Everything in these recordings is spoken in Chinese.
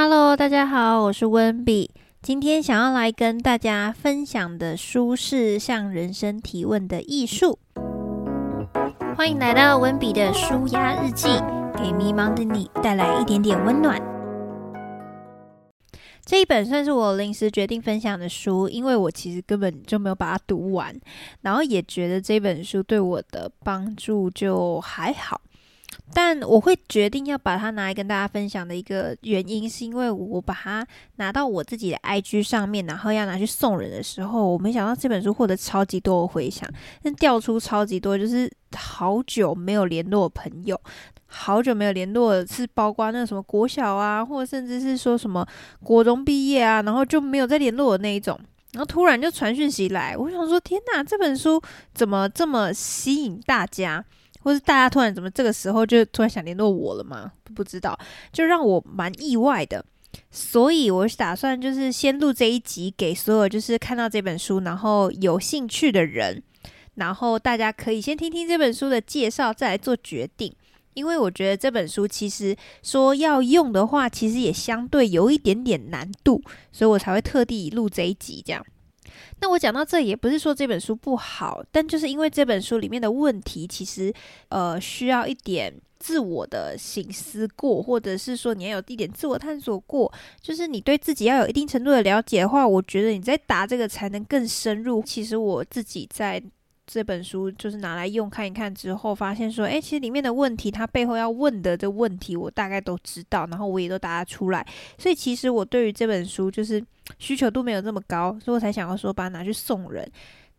Hello，大家好，我是温比。今天想要来跟大家分享的书是《向人生提问的艺术》。欢迎来到温比的舒压日记，给迷茫的你带来一点点温暖。这一本算是我临时决定分享的书，因为我其实根本就没有把它读完，然后也觉得这本书对我的帮助就还好。但我会决定要把它拿来跟大家分享的一个原因，是因为我把它拿到我自己的 IG 上面，然后要拿去送人的时候，我没想到这本书获得超级多的回响，但调出超级多，就是好久没有联络朋友，好久没有联络，是包括那什么国小啊，或者甚至是说什么国中毕业啊，然后就没有再联络的那一种，然后突然就传讯息来，我想说天哪，这本书怎么这么吸引大家？或是大家突然怎么这个时候就突然想联络我了吗？不知道，就让我蛮意外的。所以我打算就是先录这一集给所有就是看到这本书然后有兴趣的人，然后大家可以先听听这本书的介绍，再来做决定。因为我觉得这本书其实说要用的话，其实也相对有一点点难度，所以我才会特地录这一集这样。那我讲到这也不是说这本书不好，但就是因为这本书里面的问题，其实呃需要一点自我的醒思过，或者是说你要有一点自我探索过，就是你对自己要有一定程度的了解的话，我觉得你在答这个才能更深入。其实我自己在。这本书就是拿来用看一看之后，发现说，哎，其实里面的问题，它背后要问的这问题，我大概都知道，然后我也都答得出来。所以其实我对于这本书就是需求度没有这么高，所以我才想要说把它拿去送人。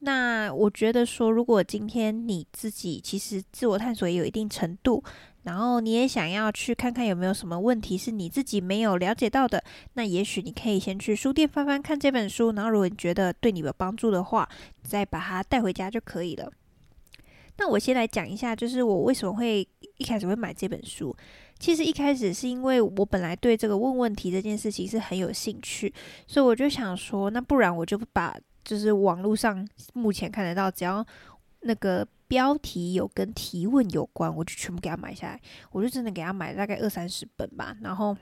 那我觉得说，如果今天你自己其实自我探索也有一定程度。然后你也想要去看看有没有什么问题是你自己没有了解到的，那也许你可以先去书店翻翻看这本书，然后如果你觉得对你有帮助的话，再把它带回家就可以了。那我先来讲一下，就是我为什么会一开始会买这本书。其实一开始是因为我本来对这个问问题这件事情是很有兴趣，所以我就想说，那不然我就把就是网络上目前看得到，只要那个。标题有跟提问有关，我就全部给他买下来。我就真的给他买大概二三十本吧。然后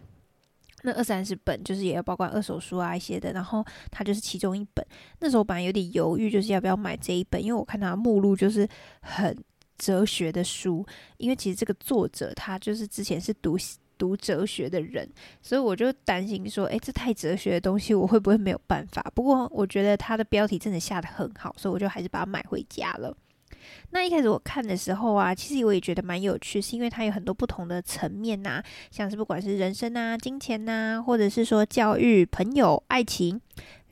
那二三十本就是也要包括二手书啊一些的。然后它就是其中一本。那时候本来有点犹豫，就是要不要买这一本，因为我看它目录就是很哲学的书。因为其实这个作者他就是之前是读读哲学的人，所以我就担心说，诶，这太哲学的东西我会不会没有办法？不过我觉得它的标题真的下的很好，所以我就还是把它买回家了。那一开始我看的时候啊，其实我也觉得蛮有趣，是因为它有很多不同的层面呐，像是不管是人生啊、金钱呐，或者是说教育、朋友、爱情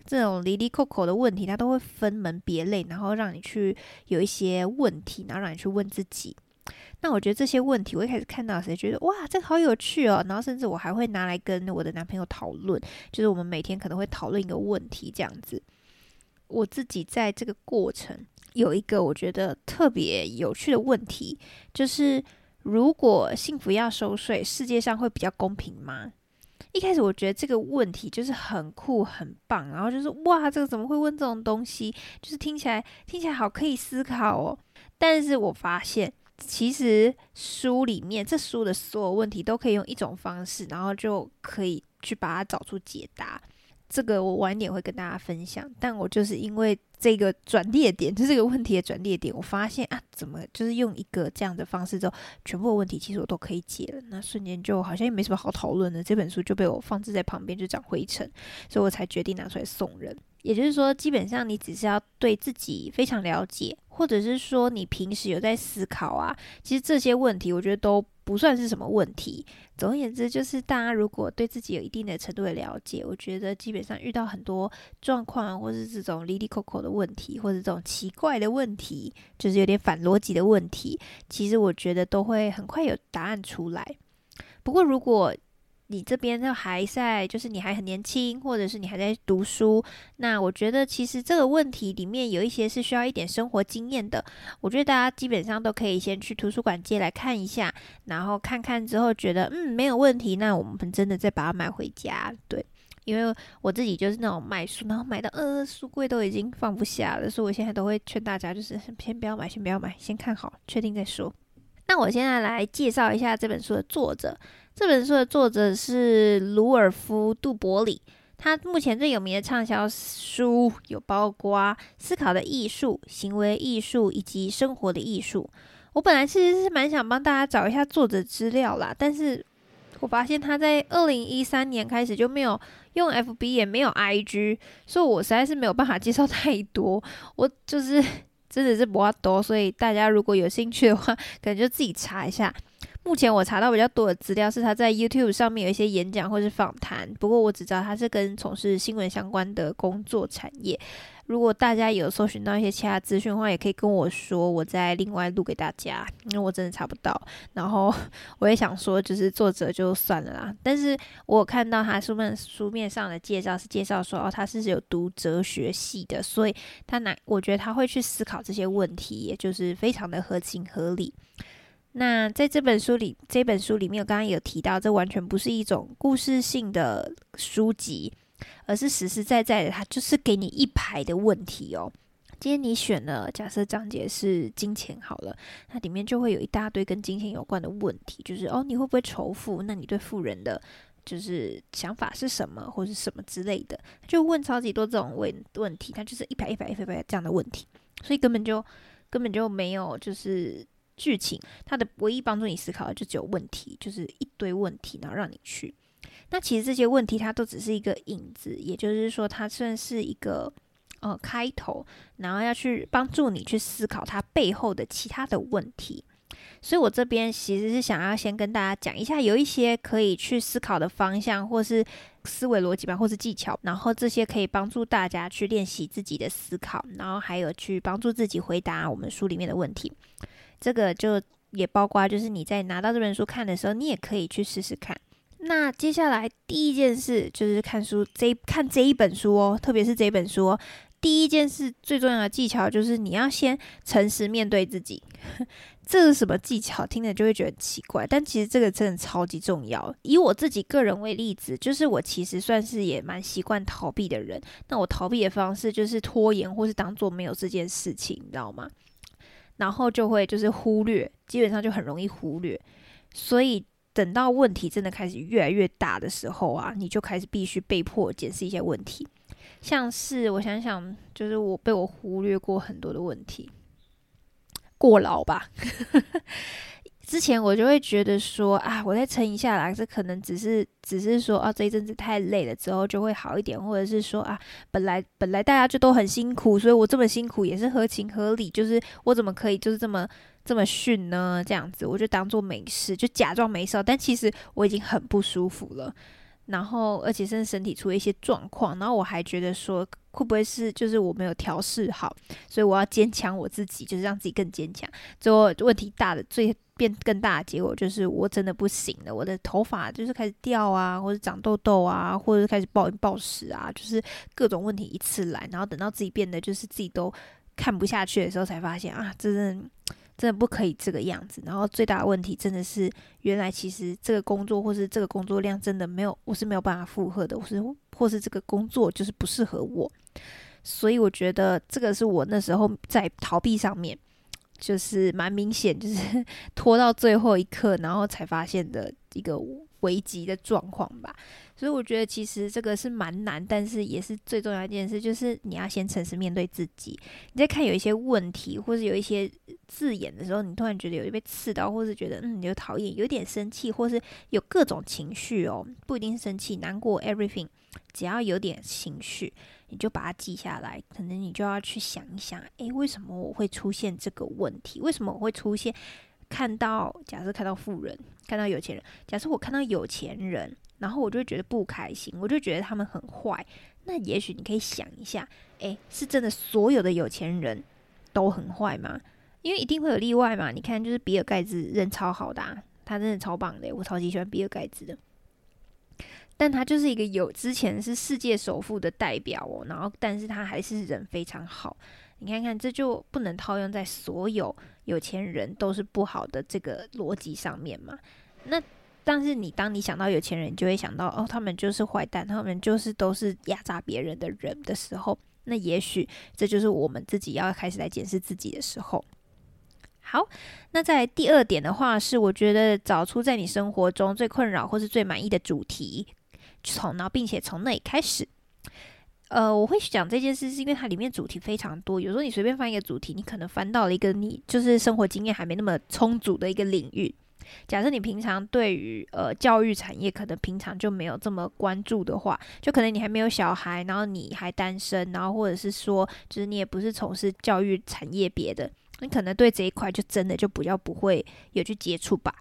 这种离离扣扣的问题，它都会分门别类，然后让你去有一些问题，然后让你去问自己。那我觉得这些问题，我一开始看到时觉得哇，这个好有趣哦，然后甚至我还会拿来跟我的男朋友讨论，就是我们每天可能会讨论一个问题这样子。我自己在这个过程。有一个我觉得特别有趣的问题，就是如果幸福要收税，世界上会比较公平吗？一开始我觉得这个问题就是很酷很棒，然后就是哇，这个怎么会问这种东西？就是听起来听起来好可以思考哦。但是我发现，其实书里面这书的所有问题都可以用一种方式，然后就可以去把它找出解答。这个我晚点会跟大家分享，但我就是因为这个转捩点，就这个问题的转捩点，我发现啊，怎么就是用一个这样的方式之后，全部的问题其实我都可以解了，那瞬间就好像也没什么好讨论的，这本书就被我放置在旁边就长灰尘，所以我才决定拿出来送人。也就是说，基本上你只是要对自己非常了解，或者是说你平时有在思考啊，其实这些问题我觉得都。不算是什么问题。总而言之，就是大家如果对自己有一定的程度的了解，我觉得基本上遇到很多状况，或是这种离离口口的问题，或者这种奇怪的问题，就是有点反逻辑的问题，其实我觉得都会很快有答案出来。不过如果你这边就还在，就是你还很年轻，或者是你还在读书，那我觉得其实这个问题里面有一些是需要一点生活经验的。我觉得大家基本上都可以先去图书馆借来看一下，然后看看之后觉得嗯没有问题，那我们真的再把它买回家。对，因为我自己就是那种买书，然后买到呃书柜都已经放不下了，所以我现在都会劝大家就是先不要买，先不要买，先看好，确定再说。那我现在来介绍一下这本书的作者。这本书的作者是鲁尔夫·杜伯里。他目前最有名的畅销书有包括《思考的艺术》《行为艺术》以及《生活的艺术》。我本来其实是蛮想帮大家找一下作者资料啦，但是我发现他在二零一三年开始就没有用 FB，也没有 IG，所以我实在是没有办法介绍太多。我就是真的是不啊多，所以大家如果有兴趣的话，可能就自己查一下。目前我查到比较多的资料是他在 YouTube 上面有一些演讲或是访谈，不过我只知道他是跟从事新闻相关的工作产业。如果大家有搜寻到一些其他资讯的话，也可以跟我说，我再另外录给大家，因为我真的查不到。然后我也想说，就是作者就算了啦。但是我看到他书面书面上的介绍是介绍说，哦，他是有读哲学系的，所以他难，我觉得他会去思考这些问题，也就是非常的合情合理。那在这本书里，这本书里面，我刚刚有提到，这完全不是一种故事性的书籍，而是实实在在的，它就是给你一排的问题哦。今天你选了，假设章节是金钱好了，那里面就会有一大堆跟金钱有关的问题，就是哦，你会不会仇富？那你对富人的就是想法是什么，或者什么之类的，就问超级多这种问问题，它就是一排一排一排排这样的问题，所以根本就根本就没有就是。剧情它的唯一帮助你思考的就只有问题，就是一堆问题，然后让你去。那其实这些问题它都只是一个影子，也就是说它算是一个呃开头，然后要去帮助你去思考它背后的其他的问题。所以我这边其实是想要先跟大家讲一下，有一些可以去思考的方向，或是思维逻辑吧，或是技巧，然后这些可以帮助大家去练习自己的思考，然后还有去帮助自己回答我们书里面的问题。这个就也包括，就是你在拿到这本书看的时候，你也可以去试试看。那接下来第一件事就是看书，这看这一本书哦，特别是这本书哦，第一件事最重要的技巧就是你要先诚实面对自己。这是什么技巧？听着就会觉得奇怪，但其实这个真的超级重要。以我自己个人为例子，就是我其实算是也蛮习惯逃避的人。那我逃避的方式就是拖延，或是当做没有这件事情，你知道吗？然后就会就是忽略，基本上就很容易忽略。所以等到问题真的开始越来越大的时候啊，你就开始必须被迫检视一些问题。像是我想想，就是我被我忽略过很多的问题，过劳吧。之前我就会觉得说啊，我再撑一下啦，这可能只是只是说啊，这一阵子太累了，之后就会好一点，或者是说啊，本来本来大家就都很辛苦，所以我这么辛苦也是合情合理，就是我怎么可以就是这么这么训呢？这样子我就当做没事，就假装没事，但其实我已经很不舒服了。然后，而且甚至身体出了一些状况，然后我还觉得说，会不会是就是我没有调试好，所以我要坚强我自己，就是让自己更坚强。最后问题大的最变更大的结果就是我真的不行了，我的头发就是开始掉啊，或者长痘痘啊，或者开始暴饮暴食啊，就是各种问题一次来，然后等到自己变得就是自己都看不下去的时候，才发现啊，真的。真的不可以这个样子。然后最大的问题真的是，原来其实这个工作或是这个工作量真的没有，我是没有办法负荷的，我是或是这个工作就是不适合我。所以我觉得这个是我那时候在逃避上面，就是蛮明显，就是 拖到最后一刻，然后才发现的一个危急的状况吧。所以我觉得其实这个是蛮难，但是也是最重要一件事，就是你要先诚实面对自己。你在看有一些问题，或是有一些字眼的时候，你突然觉得有被刺到，或是觉得嗯有讨厌，有点生气，或是有各种情绪哦，不一定生气、难过，everything，只要有点情绪，你就把它记下来。可能你就要去想一想，诶，为什么我会出现这个问题？为什么我会出现看到假设看到富人，看到有钱人，假设我看到有钱人。然后我就觉得不开心，我就觉得他们很坏。那也许你可以想一下，诶，是真的所有的有钱人都很坏吗？因为一定会有例外嘛。你看，就是比尔盖茨人超好的，他真的超棒的，我超级喜欢比尔盖茨的。但他就是一个有之前是世界首富的代表哦，然后但是他还是人非常好。你看看，这就不能套用在所有有钱人都是不好的这个逻辑上面嘛？那。但是你当你想到有钱人，就会想到哦，他们就是坏蛋，他们就是都是压榨别人的人的时候，那也许这就是我们自己要开始来检视自己的时候。好，那在第二点的话，是我觉得找出在你生活中最困扰或是最满意的主题，从然后并且从那里开始。呃，我会讲这件事，是因为它里面主题非常多。有时候你随便翻一个主题，你可能翻到了一个你就是生活经验还没那么充足的一个领域。假设你平常对于呃教育产业可能平常就没有这么关注的话，就可能你还没有小孩，然后你还单身，然后或者是说，就是你也不是从事教育产业别的，你可能对这一块就真的就比较不会有去接触吧。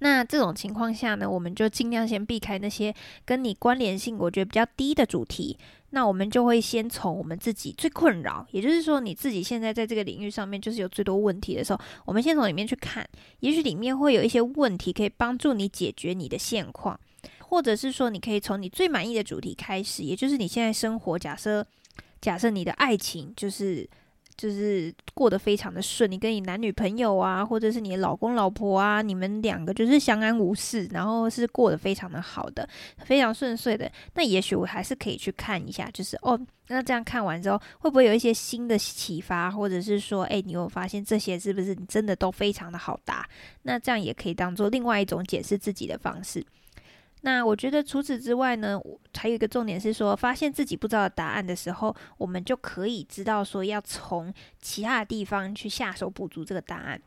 那这种情况下呢，我们就尽量先避开那些跟你关联性我觉得比较低的主题。那我们就会先从我们自己最困扰，也就是说你自己现在在这个领域上面就是有最多问题的时候，我们先从里面去看，也许里面会有一些问题可以帮助你解决你的现况，或者是说你可以从你最满意的主题开始，也就是你现在生活，假设假设你的爱情就是。就是过得非常的顺，你跟你男女朋友啊，或者是你的老公老婆啊，你们两个就是相安无事，然后是过得非常的好的，非常顺遂的。那也许我还是可以去看一下，就是哦，那这样看完之后，会不会有一些新的启发，或者是说，哎，你有发现这些是不是你真的都非常的好答？那这样也可以当做另外一种解释自己的方式。那我觉得除此之外呢，还有一个重点是说，发现自己不知道答案的时候，我们就可以知道说要从其他的地方去下手补足这个答案。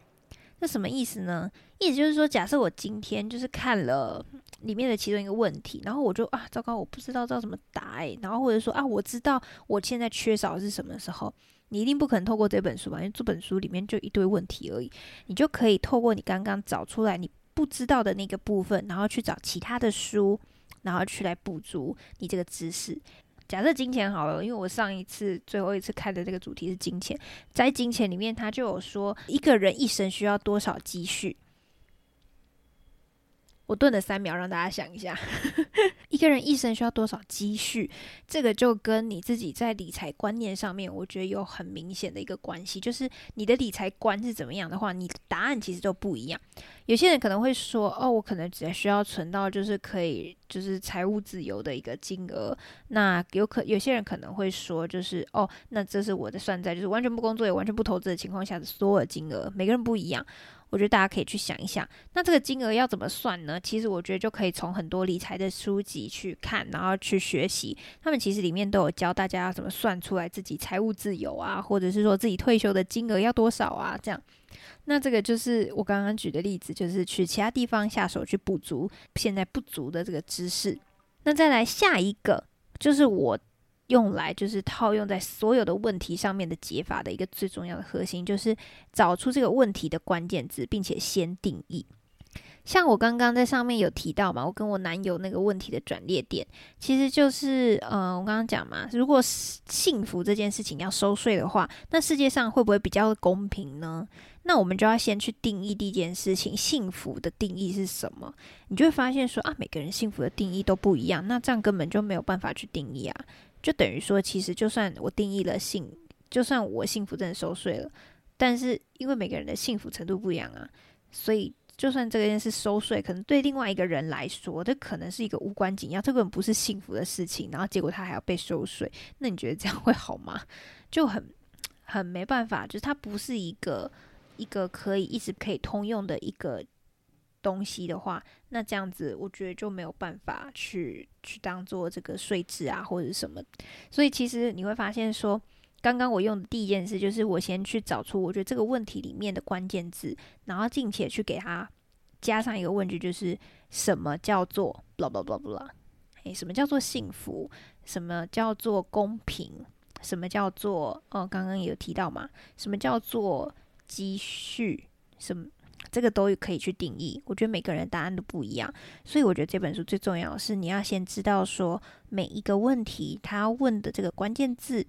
那什么意思呢？意思就是说，假设我今天就是看了里面的其中一个问题，然后我就啊，糟糕，我不知道道怎么答诶，然后或者说啊，我知道我现在缺少是什么时候，你一定不可能透过这本书吧？因为这本书里面就一堆问题而已，你就可以透过你刚刚找出来你。不知道的那个部分，然后去找其他的书，然后去来补足你这个知识。假设金钱好了，因为我上一次最后一次看的这个主题是金钱，在金钱里面，他就有说一个人一生需要多少积蓄。我顿了三秒，让大家想一下，一个人一生需要多少积蓄？这个就跟你自己在理财观念上面，我觉得有很明显的一个关系。就是你的理财观是怎么样的话，你答案其实都不一样。有些人可能会说：“哦，我可能只需要存到就是可以就是财务自由的一个金额。”那有可有些人可能会说：“就是哦，那这是我的算在就是完全不工作也完全不投资的情况下的所有金额。”每个人不一样。我觉得大家可以去想一想，那这个金额要怎么算呢？其实我觉得就可以从很多理财的书籍去看，然后去学习。他们其实里面都有教大家要怎么算出来自己财务自由啊，或者是说自己退休的金额要多少啊，这样。那这个就是我刚刚举的例子，就是去其他地方下手去补足现在不足的这个知识。那再来下一个，就是我。用来就是套用在所有的问题上面的解法的一个最重要的核心，就是找出这个问题的关键字，并且先定义。像我刚刚在上面有提到嘛，我跟我男友那个问题的转捩点，其实就是，呃，我刚刚讲嘛，如果幸福这件事情要收税的话，那世界上会不会比较公平呢？那我们就要先去定义第一件事情，幸福的定义是什么？你就会发现说啊，每个人幸福的定义都不一样，那这样根本就没有办法去定义啊。就等于说，其实就算我定义了幸，就算我幸福真的收税了，但是因为每个人的幸福程度不一样啊，所以就算这件事收税，可能对另外一个人来说，这可能是一个无关紧要，这根本不是幸福的事情，然后结果他还要被收税，那你觉得这样会好吗？就很很没办法，就是它不是一个一个可以一直可以通用的一个。东西的话，那这样子我觉得就没有办法去去当做这个税制啊或者什么。所以其实你会发现说，刚刚我用的第一件事就是我先去找出我觉得这个问题里面的关键字，然后并且去给他加上一个问句，就是什么叫做 blah blah blah blah，诶，什么叫做幸福？什么叫做公平？什么叫做哦？刚刚有提到嘛？什么叫做积蓄？什么？这个都可以去定义，我觉得每个人答案都不一样，所以我觉得这本书最重要的是你要先知道说每一个问题他问的这个关键字，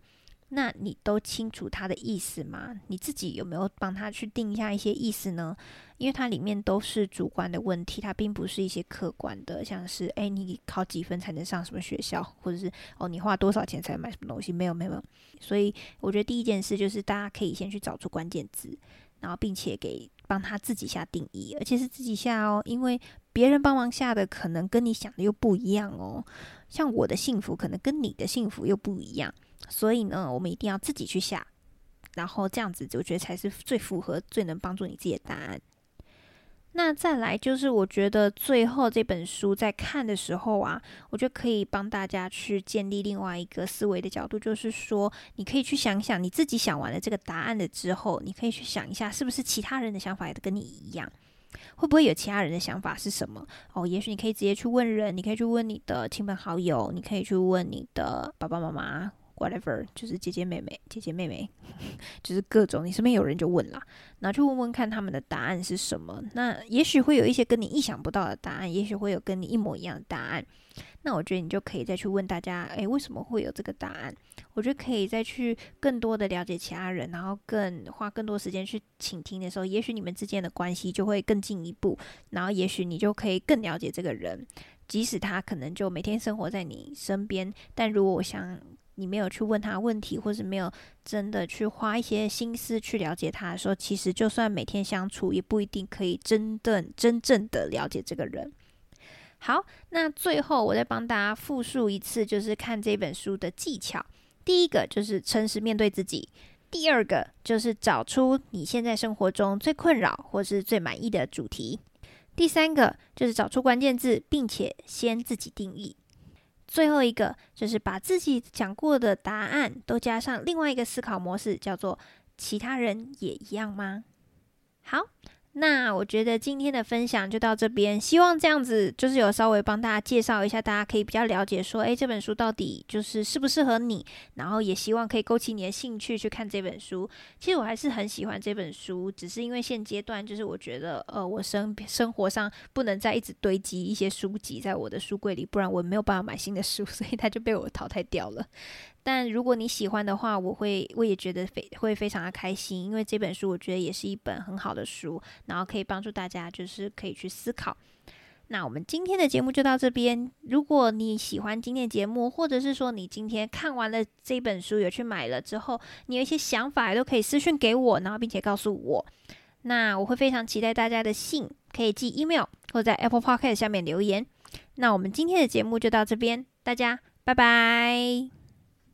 那你都清楚他的意思吗？你自己有没有帮他去定一下一些意思呢？因为它里面都是主观的问题，它并不是一些客观的，像是诶，你考几分才能上什么学校，或者是哦你花多少钱才买什么东西？没有没有，所以我觉得第一件事就是大家可以先去找出关键字，然后并且给。帮他自己下定义，而且是自己下哦，因为别人帮忙下的可能跟你想的又不一样哦。像我的幸福可能跟你的幸福又不一样，所以呢，我们一定要自己去下。然后这样子，我觉得才是最符合、最能帮助你自己的答案。那再来就是，我觉得最后这本书在看的时候啊，我觉得可以帮大家去建立另外一个思维的角度，就是说，你可以去想想你自己想完了这个答案了之后，你可以去想一下，是不是其他人的想法也跟你一样？会不会有其他人的想法是什么？哦，也许你可以直接去问人，你可以去问你的亲朋好友，你可以去问你的爸爸妈妈。whatever，就是姐姐妹妹，姐姐妹妹，就是各种，你身边有人就问啦，然后去问问看他们的答案是什么。那也许会有一些跟你意想不到的答案，也许会有跟你一模一样的答案。那我觉得你就可以再去问大家，诶，为什么会有这个答案？我觉得可以再去更多的了解其他人，然后更花更多时间去倾听的时候，也许你们之间的关系就会更进一步。然后也许你就可以更了解这个人，即使他可能就每天生活在你身边，但如果我想。你没有去问他问题，或是没有真的去花一些心思去了解他的时候，其实就算每天相处，也不一定可以真正真正的了解这个人。好，那最后我再帮大家复述一次，就是看这本书的技巧。第一个就是诚实面对自己，第二个就是找出你现在生活中最困扰或是最满意的主题，第三个就是找出关键字，并且先自己定义。最后一个就是把自己讲过的答案都加上另外一个思考模式，叫做“其他人也一样吗？”好。那我觉得今天的分享就到这边，希望这样子就是有稍微帮大家介绍一下，大家可以比较了解说，诶，这本书到底就是适不适合你，然后也希望可以勾起你的兴趣去看这本书。其实我还是很喜欢这本书，只是因为现阶段就是我觉得，呃，我生生活上不能再一直堆积一些书籍在我的书柜里，不然我没有办法买新的书，所以它就被我淘汰掉了。但如果你喜欢的话，我会我也觉得非会非常的开心，因为这本书我觉得也是一本很好的书，然后可以帮助大家就是可以去思考。那我们今天的节目就到这边。如果你喜欢今天的节目，或者是说你今天看完了这本书有去买了之后，你有一些想法都可以私信给我，然后并且告诉我。那我会非常期待大家的信，可以寄 email 或在 Apple Podcast 下面留言。那我们今天的节目就到这边，大家拜拜。